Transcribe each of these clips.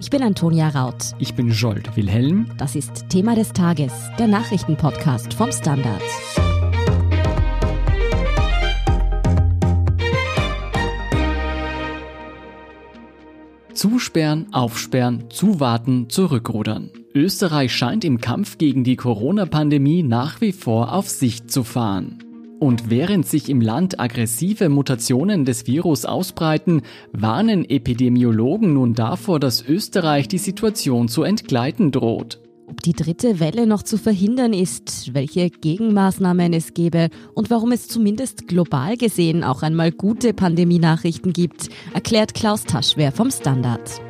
Ich bin Antonia Raut. Ich bin Jolt Wilhelm. Das ist Thema des Tages, der Nachrichtenpodcast vom Standard. Zusperren, aufsperren, zuwarten, zurückrudern. Österreich scheint im Kampf gegen die Corona-Pandemie nach wie vor auf Sicht zu fahren. Und während sich im Land aggressive Mutationen des Virus ausbreiten, warnen Epidemiologen nun davor, dass Österreich die Situation zu entgleiten droht. Ob die dritte Welle noch zu verhindern ist, welche Gegenmaßnahmen es gäbe und warum es zumindest global gesehen auch einmal gute Pandemienachrichten gibt, erklärt Klaus Taschwer vom Standard.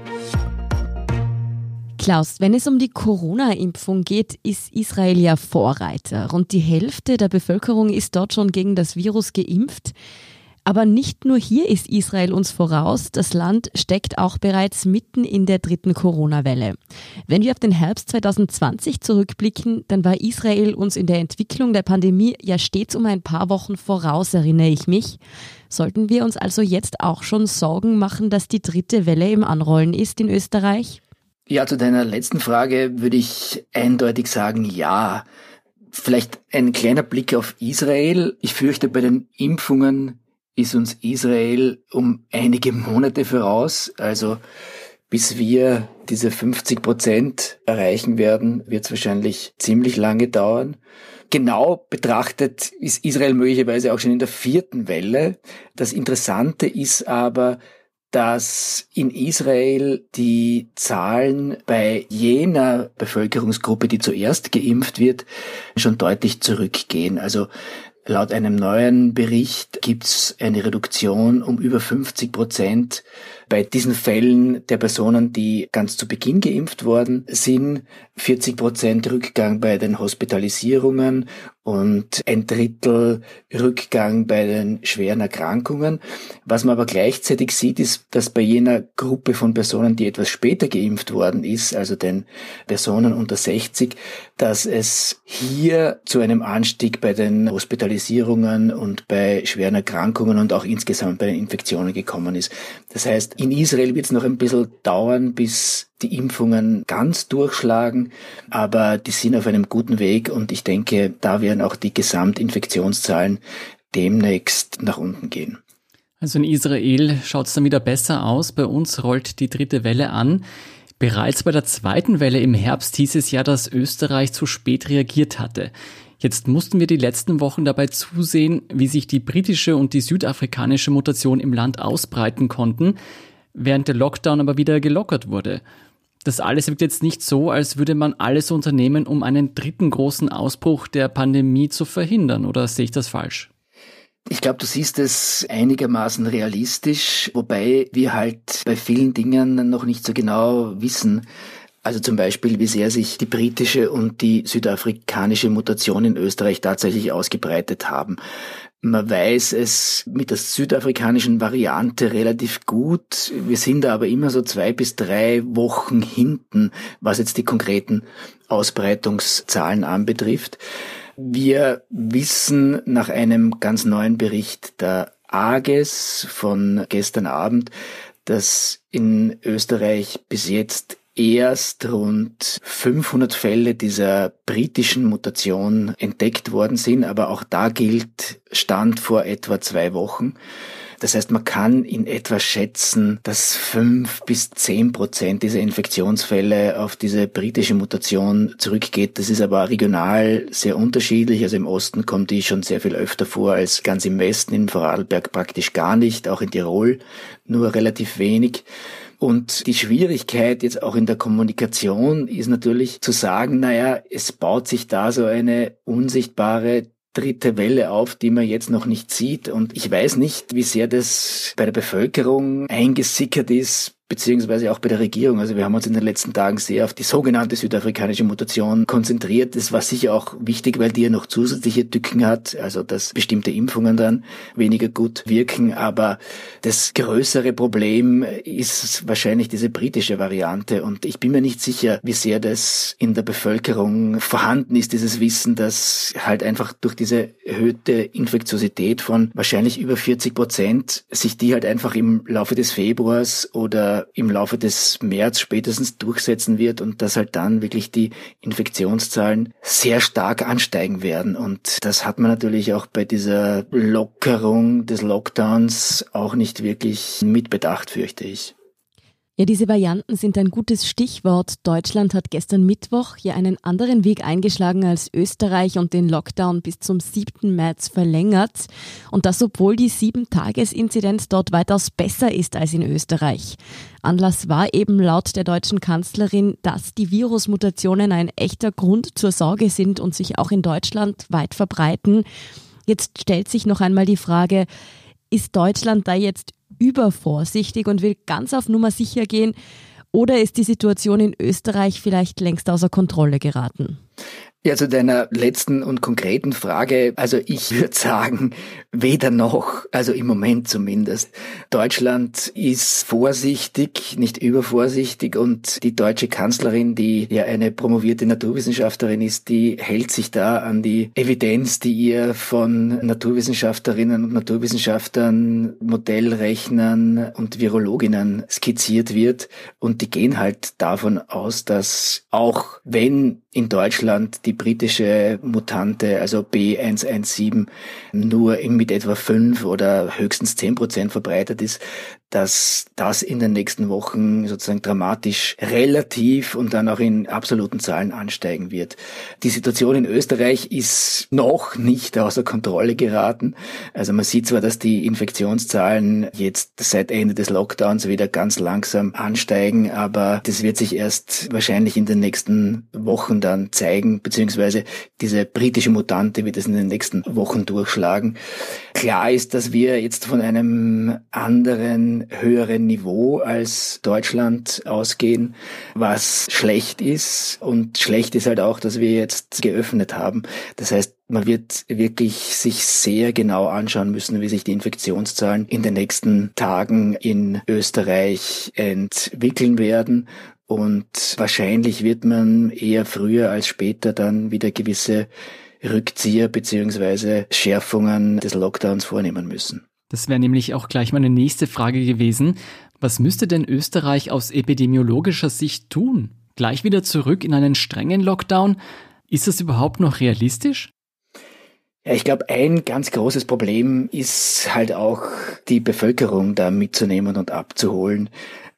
Klaus, wenn es um die Corona-Impfung geht, ist Israel ja Vorreiter. Rund die Hälfte der Bevölkerung ist dort schon gegen das Virus geimpft. Aber nicht nur hier ist Israel uns voraus, das Land steckt auch bereits mitten in der dritten Corona-Welle. Wenn wir auf den Herbst 2020 zurückblicken, dann war Israel uns in der Entwicklung der Pandemie ja stets um ein paar Wochen voraus, erinnere ich mich. Sollten wir uns also jetzt auch schon Sorgen machen, dass die dritte Welle im Anrollen ist in Österreich? Ja, zu deiner letzten Frage würde ich eindeutig sagen, ja. Vielleicht ein kleiner Blick auf Israel. Ich fürchte, bei den Impfungen ist uns Israel um einige Monate voraus. Also bis wir diese 50 Prozent erreichen werden, wird es wahrscheinlich ziemlich lange dauern. Genau betrachtet ist Israel möglicherweise auch schon in der vierten Welle. Das Interessante ist aber, dass in Israel die Zahlen bei jener Bevölkerungsgruppe, die zuerst geimpft wird, schon deutlich zurückgehen. Also laut einem neuen Bericht gibt es eine Reduktion um über 50 Prozent bei diesen Fällen der Personen, die ganz zu Beginn geimpft worden sind, 40 Prozent Rückgang bei den Hospitalisierungen und ein Drittel Rückgang bei den schweren Erkrankungen. Was man aber gleichzeitig sieht, ist, dass bei jener Gruppe von Personen, die etwas später geimpft worden ist, also den Personen unter 60, dass es hier zu einem Anstieg bei den Hospitalisierungen und bei schweren Erkrankungen und auch insgesamt bei den Infektionen gekommen ist. Das heißt, in Israel wird es noch ein bisschen dauern, bis die Impfungen ganz durchschlagen, aber die sind auf einem guten Weg und ich denke, da werden auch die Gesamtinfektionszahlen demnächst nach unten gehen. Also in Israel schaut es dann wieder besser aus. Bei uns rollt die dritte Welle an. Bereits bei der zweiten Welle im Herbst hieß es ja, dass Österreich zu spät reagiert hatte. Jetzt mussten wir die letzten Wochen dabei zusehen, wie sich die britische und die südafrikanische Mutation im Land ausbreiten konnten, während der Lockdown aber wieder gelockert wurde. Das alles wirkt jetzt nicht so, als würde man alles unternehmen, um einen dritten großen Ausbruch der Pandemie zu verhindern, oder sehe ich das falsch? Ich glaube, du siehst es einigermaßen realistisch, wobei wir halt bei vielen Dingen noch nicht so genau wissen, also zum Beispiel, wie sehr sich die britische und die südafrikanische Mutation in Österreich tatsächlich ausgebreitet haben. Man weiß es mit der südafrikanischen Variante relativ gut. Wir sind da aber immer so zwei bis drei Wochen hinten, was jetzt die konkreten Ausbreitungszahlen anbetrifft. Wir wissen nach einem ganz neuen Bericht der AGES von gestern Abend, dass in Österreich bis jetzt erst rund 500 Fälle dieser britischen Mutation entdeckt worden sind, aber auch da gilt Stand vor etwa zwei Wochen. Das heißt, man kann in etwa schätzen, dass fünf bis zehn Prozent dieser Infektionsfälle auf diese britische Mutation zurückgeht. Das ist aber regional sehr unterschiedlich. Also im Osten kommt die schon sehr viel öfter vor als ganz im Westen, in Vorarlberg praktisch gar nicht, auch in Tirol nur relativ wenig. Und die Schwierigkeit jetzt auch in der Kommunikation ist natürlich zu sagen, naja, es baut sich da so eine unsichtbare dritte Welle auf, die man jetzt noch nicht sieht. Und ich weiß nicht, wie sehr das bei der Bevölkerung eingesickert ist, beziehungsweise auch bei der Regierung. Also wir haben uns in den letzten Tagen sehr auf die sogenannte südafrikanische Mutation konzentriert. Das war sicher auch wichtig, weil die ja noch zusätzliche Tücken hat, also dass bestimmte Impfungen dann weniger gut wirken. Aber das größere Problem ist wahrscheinlich diese britische Variante. Und ich bin mir nicht sicher, wie sehr das in der Bevölkerung vorhanden ist, dieses Wissen, dass halt einfach durch diese erhöhte Infektiosität von wahrscheinlich über 40 Prozent sich die halt einfach im Laufe des Februars oder aber im Laufe des März spätestens durchsetzen wird und dass halt dann wirklich die Infektionszahlen sehr stark ansteigen werden. Und das hat man natürlich auch bei dieser Lockerung des Lockdowns auch nicht wirklich mitbedacht, fürchte ich. Ja, diese Varianten sind ein gutes Stichwort. Deutschland hat gestern Mittwoch hier einen anderen Weg eingeschlagen als Österreich und den Lockdown bis zum 7. März verlängert. Und das, obwohl die 7-Tages-Inzidenz dort weitaus besser ist als in Österreich. Anlass war eben laut der deutschen Kanzlerin, dass die Virusmutationen ein echter Grund zur Sorge sind und sich auch in Deutschland weit verbreiten. Jetzt stellt sich noch einmal die Frage, ist Deutschland da jetzt übervorsichtig und will ganz auf Nummer sicher gehen? Oder ist die Situation in Österreich vielleicht längst außer Kontrolle geraten? Ja, zu deiner letzten und konkreten Frage. Also ich würde sagen, weder noch, also im Moment zumindest. Deutschland ist vorsichtig, nicht übervorsichtig und die deutsche Kanzlerin, die ja eine promovierte Naturwissenschaftlerin ist, die hält sich da an die Evidenz, die ihr von Naturwissenschaftlerinnen und Naturwissenschaftlern, Modellrechnern und Virologinnen skizziert wird. Und die gehen halt davon aus, dass auch wenn in Deutschland die britische Mutante, also B117, nur mit etwa fünf oder höchstens zehn Prozent verbreitet ist, dass das in den nächsten Wochen sozusagen dramatisch relativ und dann auch in absoluten Zahlen ansteigen wird. Die Situation in Österreich ist noch nicht außer Kontrolle geraten. Also man sieht zwar, dass die Infektionszahlen jetzt seit Ende des Lockdowns wieder ganz langsam ansteigen, aber das wird sich erst wahrscheinlich in den nächsten Wochen dann zeigen, beziehungsweise diese britische Mutante wird es in den nächsten Wochen durchschlagen. Klar ist, dass wir jetzt von einem anderen höheren Niveau als Deutschland ausgehen, was schlecht ist. Und schlecht ist halt auch, dass wir jetzt geöffnet haben. Das heißt, man wird wirklich sich sehr genau anschauen müssen, wie sich die Infektionszahlen in den nächsten Tagen in Österreich entwickeln werden. Und wahrscheinlich wird man eher früher als später dann wieder gewisse Rückzieher beziehungsweise Schärfungen des Lockdowns vornehmen müssen. Das wäre nämlich auch gleich meine nächste Frage gewesen. Was müsste denn Österreich aus epidemiologischer Sicht tun? Gleich wieder zurück in einen strengen Lockdown? Ist das überhaupt noch realistisch? Ja, ich glaube, ein ganz großes Problem ist halt auch die Bevölkerung da mitzunehmen und abzuholen.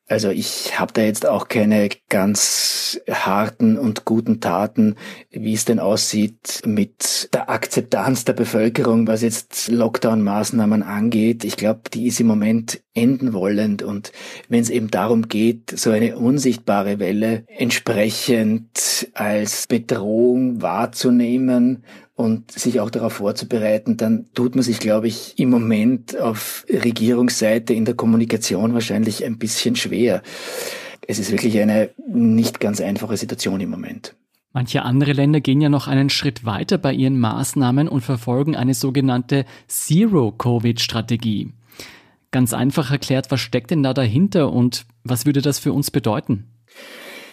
Also ich habe da jetzt auch keine ganz harten und guten Taten, wie es denn aussieht mit der Akzeptanz der Bevölkerung, was jetzt Lockdown-Maßnahmen angeht. Ich glaube, die ist im Moment enden wollend und wenn es eben darum geht, so eine unsichtbare Welle entsprechend als Bedrohung wahrzunehmen und sich auch darauf vorzubereiten, dann tut man sich, glaube ich, im Moment auf Regierungsseite in der Kommunikation wahrscheinlich ein bisschen schwer. Es ist wirklich eine nicht ganz einfache Situation im Moment. Manche andere Länder gehen ja noch einen Schritt weiter bei ihren Maßnahmen und verfolgen eine sogenannte Zero-Covid-Strategie. Ganz einfach erklärt, was steckt denn da dahinter und was würde das für uns bedeuten?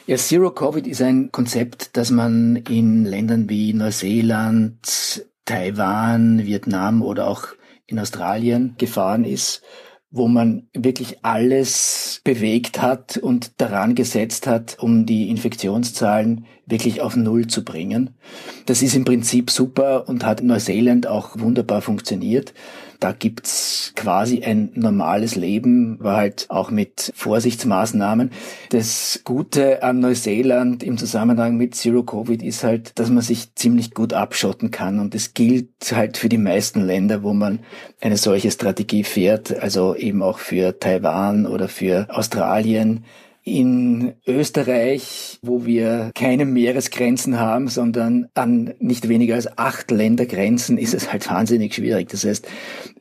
Ja, Zero Covid ist ein Konzept, das man in Ländern wie Neuseeland, Taiwan, Vietnam oder auch in Australien gefahren ist, wo man wirklich alles bewegt hat und daran gesetzt hat, um die Infektionszahlen wirklich auf Null zu bringen. Das ist im Prinzip super und hat in Neuseeland auch wunderbar funktioniert. Da gibt's quasi ein normales Leben, war halt auch mit Vorsichtsmaßnahmen. Das Gute an Neuseeland im Zusammenhang mit Zero Covid ist halt, dass man sich ziemlich gut abschotten kann. Und es gilt halt für die meisten Länder, wo man eine solche Strategie fährt, also eben auch für Taiwan oder für Australien in Österreich, wo wir keine Meeresgrenzen haben, sondern an nicht weniger als acht Ländergrenzen, ist es halt wahnsinnig schwierig. Das heißt,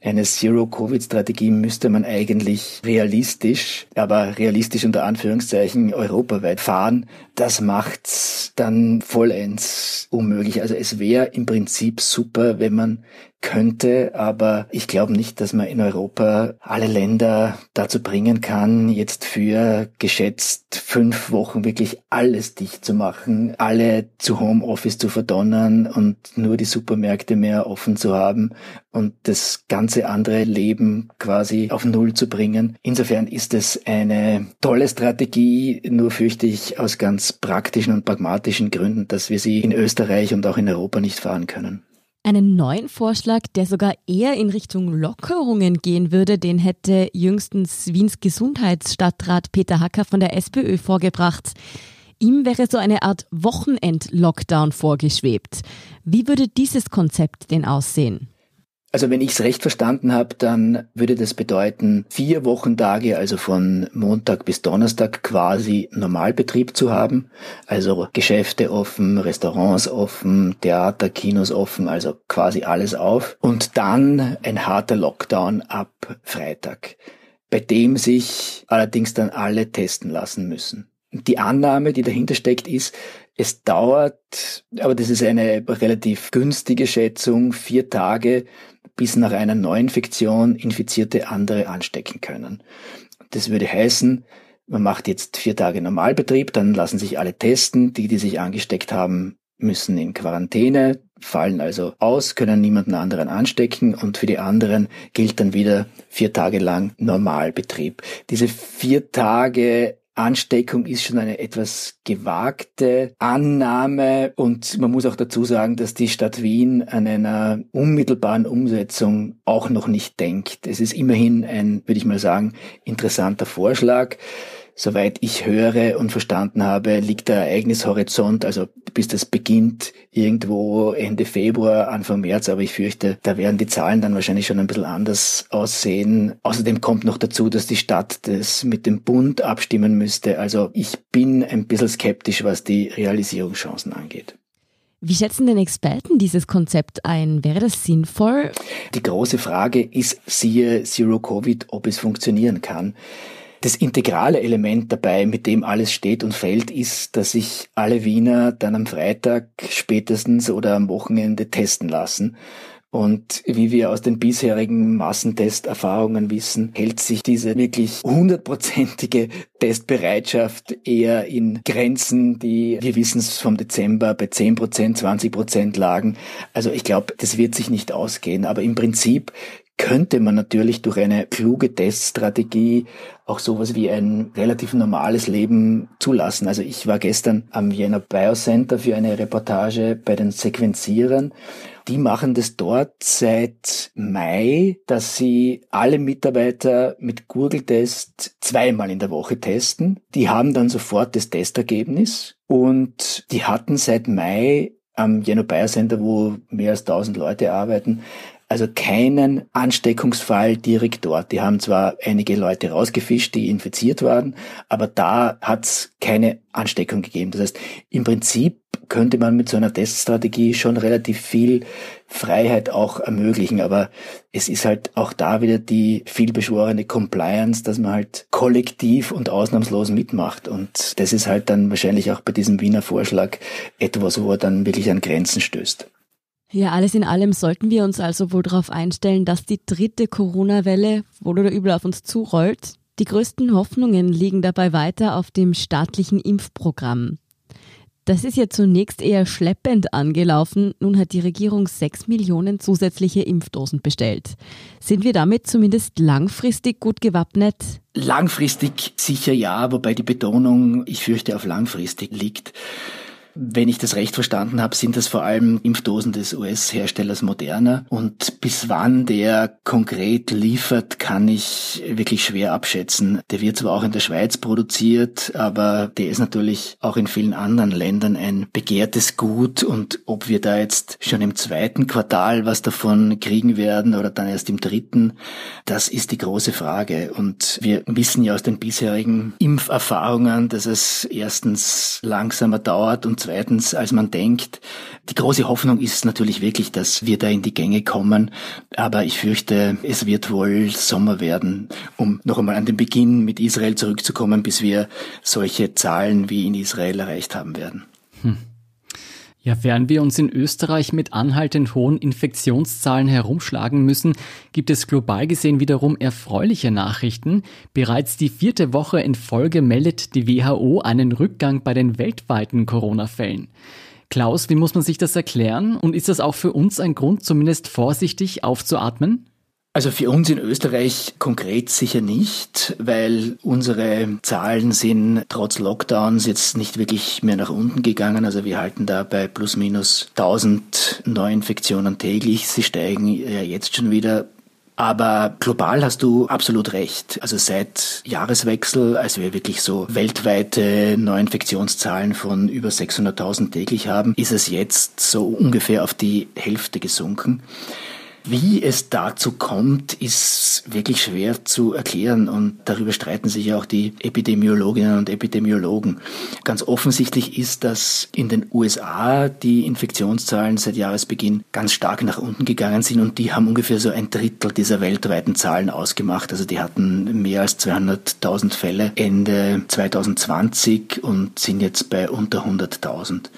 eine Zero-Covid-Strategie müsste man eigentlich realistisch, aber realistisch unter Anführungszeichen europaweit fahren. Das macht's dann vollends unmöglich. Also es wäre im Prinzip super, wenn man könnte, aber ich glaube nicht, dass man in Europa alle Länder dazu bringen kann, jetzt für geschätzt fünf Wochen wirklich alles dicht zu machen, alle zu Homeoffice zu verdonnern und nur die Supermärkte mehr offen zu haben und das ganze andere Leben quasi auf Null zu bringen. Insofern ist es eine tolle Strategie, nur fürchte ich aus ganz praktischen und pragmatischen Gründen, dass wir sie in Österreich und auch in Europa nicht fahren können. Einen neuen Vorschlag, der sogar eher in Richtung Lockerungen gehen würde, den hätte jüngstens Wiens Gesundheitsstadtrat Peter Hacker von der SPÖ vorgebracht. Ihm wäre so eine Art Wochenend-Lockdown vorgeschwebt. Wie würde dieses Konzept denn aussehen? Also wenn ich es recht verstanden habe, dann würde das bedeuten, vier Wochentage, also von Montag bis Donnerstag quasi Normalbetrieb zu haben. Also Geschäfte offen, Restaurants offen, Theater, Kinos offen, also quasi alles auf. Und dann ein harter Lockdown ab Freitag, bei dem sich allerdings dann alle testen lassen müssen. Die Annahme, die dahinter steckt, ist, es dauert, aber das ist eine relativ günstige Schätzung, vier Tage, bis nach einer Neuinfektion Infizierte andere anstecken können. Das würde heißen, man macht jetzt vier Tage Normalbetrieb, dann lassen sich alle testen. Die, die sich angesteckt haben, müssen in Quarantäne, fallen also aus, können niemanden anderen anstecken und für die anderen gilt dann wieder vier Tage lang Normalbetrieb. Diese vier Tage Ansteckung ist schon eine etwas gewagte Annahme und man muss auch dazu sagen, dass die Stadt Wien an einer unmittelbaren Umsetzung auch noch nicht denkt. Es ist immerhin ein, würde ich mal sagen, interessanter Vorschlag soweit ich höre und verstanden habe, liegt der Ereignishorizont, also bis das beginnt, irgendwo Ende Februar, Anfang März, aber ich fürchte, da werden die Zahlen dann wahrscheinlich schon ein bisschen anders aussehen. Außerdem kommt noch dazu, dass die Stadt das mit dem Bund abstimmen müsste. Also ich bin ein bisschen skeptisch, was die Realisierungschancen angeht. Wie schätzen denn Experten dieses Konzept ein? Wäre das sinnvoll? Die große Frage ist, siehe Zero Covid, ob es funktionieren kann. Das integrale Element dabei, mit dem alles steht und fällt, ist, dass sich alle Wiener dann am Freitag spätestens oder am Wochenende testen lassen. Und wie wir aus den bisherigen Massentesterfahrungen wissen, hält sich diese wirklich hundertprozentige Testbereitschaft eher in Grenzen, die, wir wissen es vom Dezember, bei 10 Prozent, 20 Prozent lagen. Also ich glaube, das wird sich nicht ausgehen. Aber im Prinzip könnte man natürlich durch eine kluge Teststrategie auch sowas wie ein relativ normales Leben zulassen. Also ich war gestern am Vienna Biocenter für eine Reportage bei den Sequenzierern. Die machen das dort seit Mai, dass sie alle Mitarbeiter mit Google-Test zweimal in der Woche testen. Die haben dann sofort das Testergebnis und die hatten seit Mai am Jeno Biocenter, wo mehr als 1000 Leute arbeiten, also keinen Ansteckungsfall direkt dort. Die haben zwar einige Leute rausgefischt, die infiziert waren, aber da hat es keine Ansteckung gegeben. Das heißt, im Prinzip könnte man mit so einer Teststrategie schon relativ viel Freiheit auch ermöglichen. Aber es ist halt auch da wieder die vielbeschworene Compliance, dass man halt kollektiv und ausnahmslos mitmacht. Und das ist halt dann wahrscheinlich auch bei diesem Wiener Vorschlag etwas, wo er dann wirklich an Grenzen stößt. Ja, alles in allem sollten wir uns also wohl darauf einstellen, dass die dritte Corona-Welle wohl oder übel auf uns zurollt. Die größten Hoffnungen liegen dabei weiter auf dem staatlichen Impfprogramm. Das ist ja zunächst eher schleppend angelaufen. Nun hat die Regierung sechs Millionen zusätzliche Impfdosen bestellt. Sind wir damit zumindest langfristig gut gewappnet? Langfristig sicher ja, wobei die Betonung, ich fürchte, auf langfristig liegt. Wenn ich das recht verstanden habe, sind das vor allem Impfdosen des US-Herstellers Moderna. Und bis wann der konkret liefert, kann ich wirklich schwer abschätzen. Der wird zwar auch in der Schweiz produziert, aber der ist natürlich auch in vielen anderen Ländern ein begehrtes Gut. Und ob wir da jetzt schon im zweiten Quartal was davon kriegen werden oder dann erst im dritten, das ist die große Frage. Und wir wissen ja aus den bisherigen Impferfahrungen, dass es erstens langsamer dauert und zweitens, als man denkt. Die große Hoffnung ist natürlich wirklich, dass wir da in die Gänge kommen. Aber ich fürchte, es wird wohl Sommer werden, um noch einmal an den Beginn mit Israel zurückzukommen, bis wir solche Zahlen wie in Israel erreicht haben werden. Hm. Ja, während wir uns in Österreich mit anhaltend hohen Infektionszahlen herumschlagen müssen, gibt es global gesehen wiederum erfreuliche Nachrichten. Bereits die vierte Woche in Folge meldet die WHO einen Rückgang bei den weltweiten Corona-Fällen. Klaus, wie muss man sich das erklären? Und ist das auch für uns ein Grund, zumindest vorsichtig aufzuatmen? Also für uns in Österreich konkret sicher nicht, weil unsere Zahlen sind trotz Lockdowns jetzt nicht wirklich mehr nach unten gegangen. Also wir halten da bei plus minus 1000 Neuinfektionen täglich. Sie steigen ja jetzt schon wieder aber global hast du absolut recht. Also seit Jahreswechsel, als wir wirklich so weltweite Neuinfektionszahlen von über 600.000 täglich haben, ist es jetzt so ungefähr auf die Hälfte gesunken. Wie es dazu kommt, ist wirklich schwer zu erklären und darüber streiten sich ja auch die Epidemiologinnen und Epidemiologen. Ganz offensichtlich ist, dass in den USA die Infektionszahlen seit Jahresbeginn ganz stark nach unten gegangen sind und die haben ungefähr so ein Drittel dieser weltweiten Zahlen ausgemacht. Also die hatten mehr als 200.000 Fälle Ende 2020 und sind jetzt bei unter 100.000.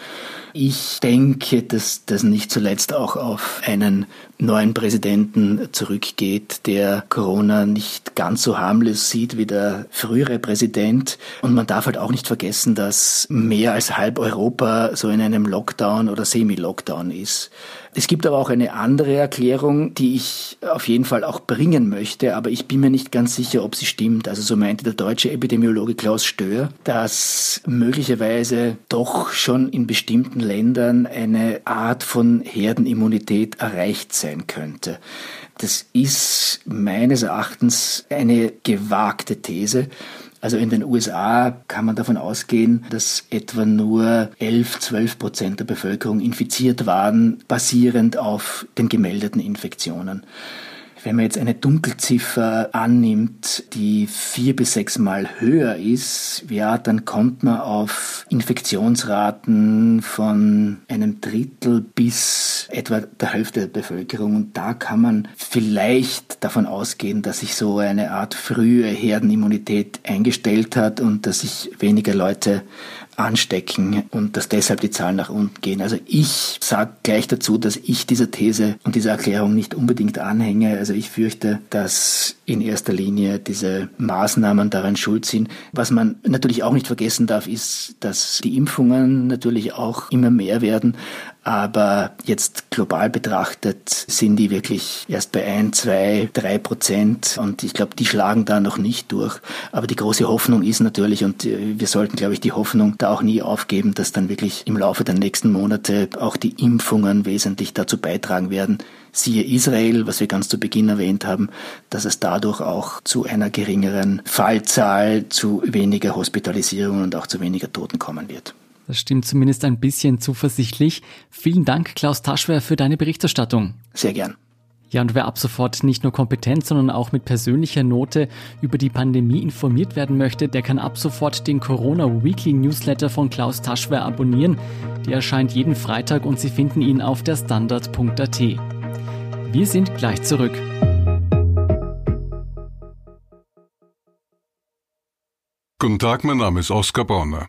Ich denke, dass das nicht zuletzt auch auf einen neuen Präsidenten zurückgeht, der Corona nicht ganz so harmlos sieht wie der frühere Präsident. Und man darf halt auch nicht vergessen, dass mehr als halb Europa so in einem Lockdown oder Semi-Lockdown ist. Es gibt aber auch eine andere Erklärung, die ich auf jeden Fall auch bringen möchte, aber ich bin mir nicht ganz sicher, ob sie stimmt. Also so meinte der deutsche Epidemiologe Klaus Stör, dass möglicherweise doch schon in bestimmten Ländern eine Art von Herdenimmunität erreicht sein könnte. Das ist meines Erachtens eine gewagte These. Also in den USA kann man davon ausgehen, dass etwa nur 11, 12 Prozent der Bevölkerung infiziert waren, basierend auf den gemeldeten Infektionen. Wenn man jetzt eine Dunkelziffer annimmt, die vier bis sechs Mal höher ist, ja, dann kommt man auf Infektionsraten von einem Drittel bis etwa der Hälfte der Bevölkerung. Und da kann man vielleicht davon ausgehen, dass sich so eine Art frühe Herdenimmunität eingestellt hat und dass sich weniger Leute anstecken und dass deshalb die Zahlen nach unten gehen. Also ich sage gleich dazu, dass ich dieser These und dieser Erklärung nicht unbedingt anhänge. Also ich fürchte, dass in erster Linie diese Maßnahmen daran schuld sind. Was man natürlich auch nicht vergessen darf, ist, dass die Impfungen natürlich auch immer mehr werden. Aber jetzt global betrachtet sind die wirklich erst bei ein, zwei, drei Prozent. Und ich glaube, die schlagen da noch nicht durch. Aber die große Hoffnung ist natürlich, und äh, wir sollten, glaube ich, die Hoffnung da auch nie aufgeben, dass dann wirklich im Laufe der nächsten Monate auch die Impfungen wesentlich dazu beitragen werden, siehe Israel, was wir ganz zu Beginn erwähnt haben, dass es dadurch auch zu einer geringeren Fallzahl, zu weniger Hospitalisierungen und auch zu weniger Toten kommen wird. Das stimmt zumindest ein bisschen zuversichtlich. Vielen Dank, Klaus Taschwer, für deine Berichterstattung. Sehr gern. Ja, und wer ab sofort nicht nur kompetent, sondern auch mit persönlicher Note über die Pandemie informiert werden möchte, der kann ab sofort den Corona Weekly Newsletter von Klaus Taschwer abonnieren. Der erscheint jeden Freitag und Sie finden ihn auf der Standard.at. Wir sind gleich zurück. Guten Tag, mein Name ist Oskar Bonner.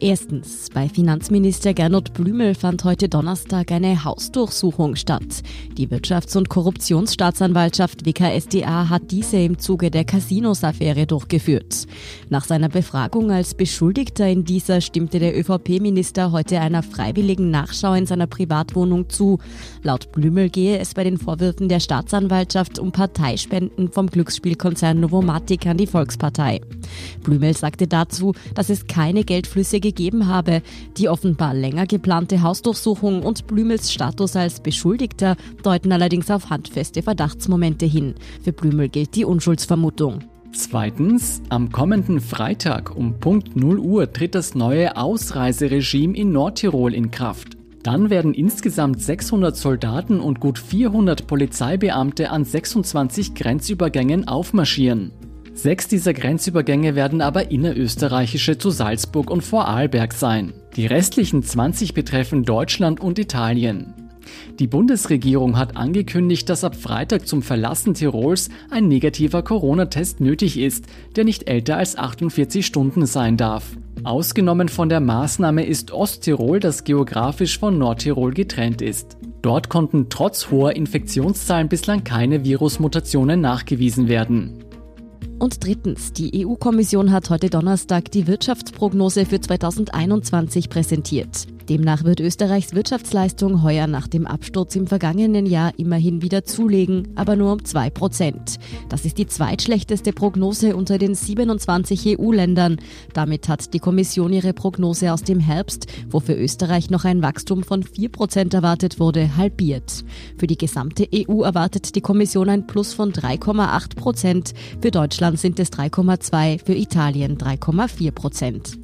Erstens, bei Finanzminister Gernot Blümel fand heute Donnerstag eine Hausdurchsuchung statt. Die Wirtschafts- und Korruptionsstaatsanwaltschaft WKSDA hat diese im Zuge der Casinos-Affäre durchgeführt. Nach seiner Befragung als Beschuldigter in dieser stimmte der ÖVP-Minister heute einer freiwilligen Nachschau in seiner Privatwohnung zu. Laut Blümel gehe es bei den Vorwürfen der Staatsanwaltschaft um Parteispenden vom Glücksspielkonzern Novomatic an die Volkspartei. Blümel sagte dazu, dass es keine Geldflüsse habe. Die offenbar länger geplante Hausdurchsuchung und Blümels Status als Beschuldigter deuten allerdings auf handfeste Verdachtsmomente hin. Für Blümel gilt die Unschuldsvermutung. Zweitens, am kommenden Freitag um Punkt 0 Uhr tritt das neue Ausreiseregime in Nordtirol in Kraft. Dann werden insgesamt 600 Soldaten und gut 400 Polizeibeamte an 26 Grenzübergängen aufmarschieren. Sechs dieser Grenzübergänge werden aber innerösterreichische zu Salzburg und Vorarlberg sein. Die restlichen 20 betreffen Deutschland und Italien. Die Bundesregierung hat angekündigt, dass ab Freitag zum Verlassen Tirols ein negativer Corona-Test nötig ist, der nicht älter als 48 Stunden sein darf. Ausgenommen von der Maßnahme ist Osttirol, das geografisch von Nordtirol getrennt ist. Dort konnten trotz hoher Infektionszahlen bislang keine Virusmutationen nachgewiesen werden. Und drittens, die EU-Kommission hat heute Donnerstag die Wirtschaftsprognose für 2021 präsentiert. Demnach wird Österreichs Wirtschaftsleistung heuer nach dem Absturz im vergangenen Jahr immerhin wieder zulegen, aber nur um 2 Prozent. Das ist die zweitschlechteste Prognose unter den 27 EU-Ländern. Damit hat die Kommission ihre Prognose aus dem Herbst, wo für Österreich noch ein Wachstum von 4 Prozent erwartet wurde, halbiert. Für die gesamte EU erwartet die Kommission ein Plus von 3,8 Prozent. Für Deutschland sind es 3,2, für Italien 3,4 Prozent.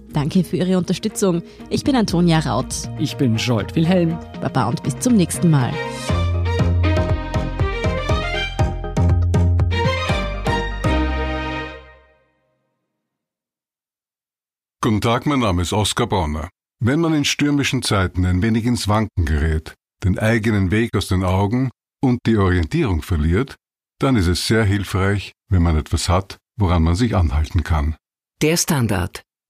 Danke für Ihre Unterstützung. Ich bin Antonia Raut. Ich bin Jolt Wilhelm. Baba und bis zum nächsten Mal. Guten Tag, mein Name ist Oskar Bonner. Wenn man in stürmischen Zeiten ein wenig ins Wanken gerät, den eigenen Weg aus den Augen und die Orientierung verliert, dann ist es sehr hilfreich, wenn man etwas hat, woran man sich anhalten kann. Der Standard